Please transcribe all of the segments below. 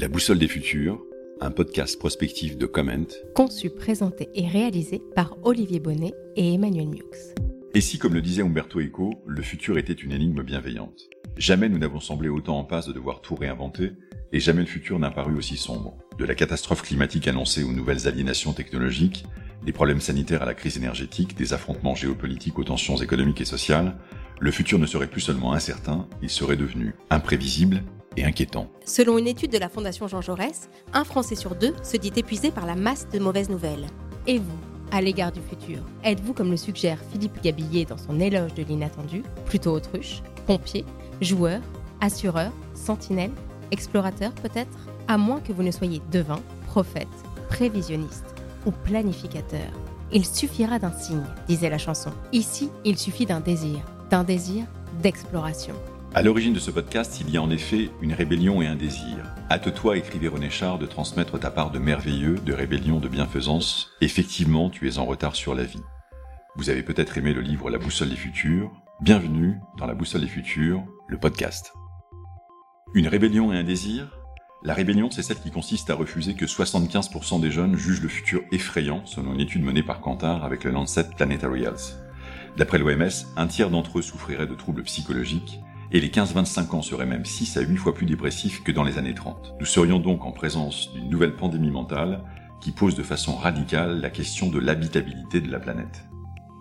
La boussole des futurs, un podcast prospectif de Comment. Conçu, présenté et réalisé par Olivier Bonnet et Emmanuel Miux. Et si, comme le disait Umberto Eco, le futur était une énigme bienveillante? Jamais nous n'avons semblé autant en passe de devoir tout réinventer, et jamais le futur n'a paru aussi sombre. De la catastrophe climatique annoncée aux nouvelles aliénations technologiques, des problèmes sanitaires à la crise énergétique, des affrontements géopolitiques aux tensions économiques et sociales, le futur ne serait plus seulement incertain, il serait devenu imprévisible et inquiétant. Selon une étude de la Fondation Jean Jaurès, un Français sur deux se dit épuisé par la masse de mauvaises nouvelles. Et vous, à l'égard du futur, êtes-vous, comme le suggère Philippe Gabillet dans son éloge de l'inattendu, plutôt autruche, pompier, joueur, assureur, sentinelle, explorateur peut-être? À moins que vous ne soyez devin, prophète, prévisionniste ou planificateur. Il suffira d'un signe, disait la chanson. Ici, il suffit d'un désir, d'un désir d'exploration. À l'origine de ce podcast, il y a en effet une rébellion et un désir. Hâte-toi, écrivait René Char, de transmettre ta part de merveilleux, de rébellion, de bienfaisance. Effectivement, tu es en retard sur la vie. Vous avez peut-être aimé le livre La boussole des futurs. Bienvenue dans La boussole des futurs, le podcast. Une rébellion et un désir? La rébellion, c'est celle qui consiste à refuser que 75% des jeunes jugent le futur effrayant, selon une étude menée par Kantar avec le Lancet Planetary Health. D'après l'OMS, un tiers d'entre eux souffrirait de troubles psychologiques et les 15-25 ans seraient même 6 à 8 fois plus dépressifs que dans les années 30. Nous serions donc en présence d'une nouvelle pandémie mentale qui pose de façon radicale la question de l'habitabilité de la planète.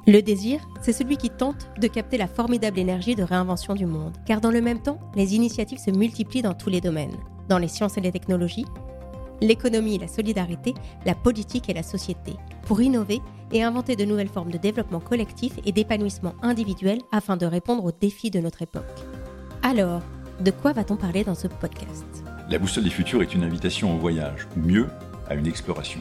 Le désir, c'est celui qui tente de capter la formidable énergie de réinvention du monde, car dans le même temps, les initiatives se multiplient dans tous les domaines, dans les sciences et les technologies, l'économie et la solidarité, la politique et la société, pour innover et inventer de nouvelles formes de développement collectif et d'épanouissement individuel afin de répondre aux défis de notre époque. Alors, de quoi va-t-on parler dans ce podcast? La boussole des futurs est une invitation au voyage, ou mieux, à une exploration.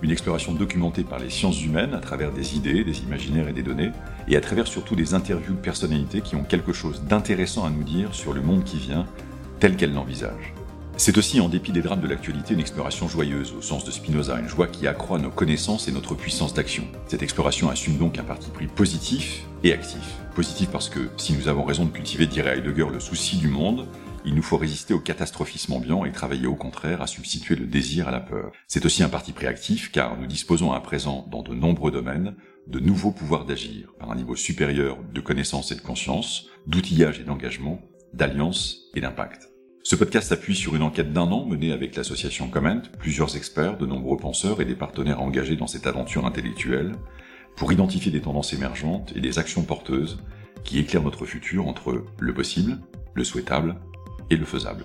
Une exploration documentée par les sciences humaines à travers des idées, des imaginaires et des données, et à travers surtout des interviews de personnalités qui ont quelque chose d'intéressant à nous dire sur le monde qui vient, tel qu'elles l'envisagent. C'est aussi, en dépit des drames de l'actualité, une exploration joyeuse, au sens de Spinoza, une joie qui accroît nos connaissances et notre puissance d'action. Cette exploration assume donc un parti pris positif et actif. Positif parce que, si nous avons raison de cultiver, dirait Heidegger, le souci du monde, il nous faut résister au catastrophisme ambiant et travailler au contraire à substituer le désir à la peur. C'est aussi un parti pris actif car nous disposons à présent, dans de nombreux domaines, de nouveaux pouvoirs d'agir par un niveau supérieur de connaissance et de conscience, d'outillage et d'engagement, d'alliance et d'impact. Ce podcast s'appuie sur une enquête d'un an menée avec l'association Comment, plusieurs experts, de nombreux penseurs et des partenaires engagés dans cette aventure intellectuelle, pour identifier des tendances émergentes et des actions porteuses qui éclairent notre futur entre le possible, le souhaitable et le faisable.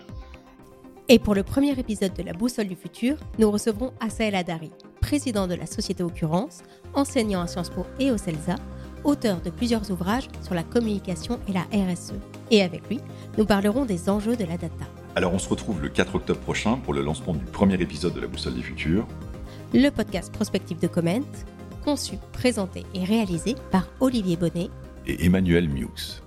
Et pour le premier épisode de La Boussole du futur, nous recevrons Asael Adari, président de la société Occurrence, enseignant à Sciences Po et au CELSA, auteur de plusieurs ouvrages sur la communication et la RSE. Et avec lui, nous parlerons des enjeux de la data. Alors on se retrouve le 4 octobre prochain pour le lancement du premier épisode de La Boussole des Futurs. Le podcast prospectif de Comment, conçu, présenté et réalisé par Olivier Bonnet et Emmanuel Miux.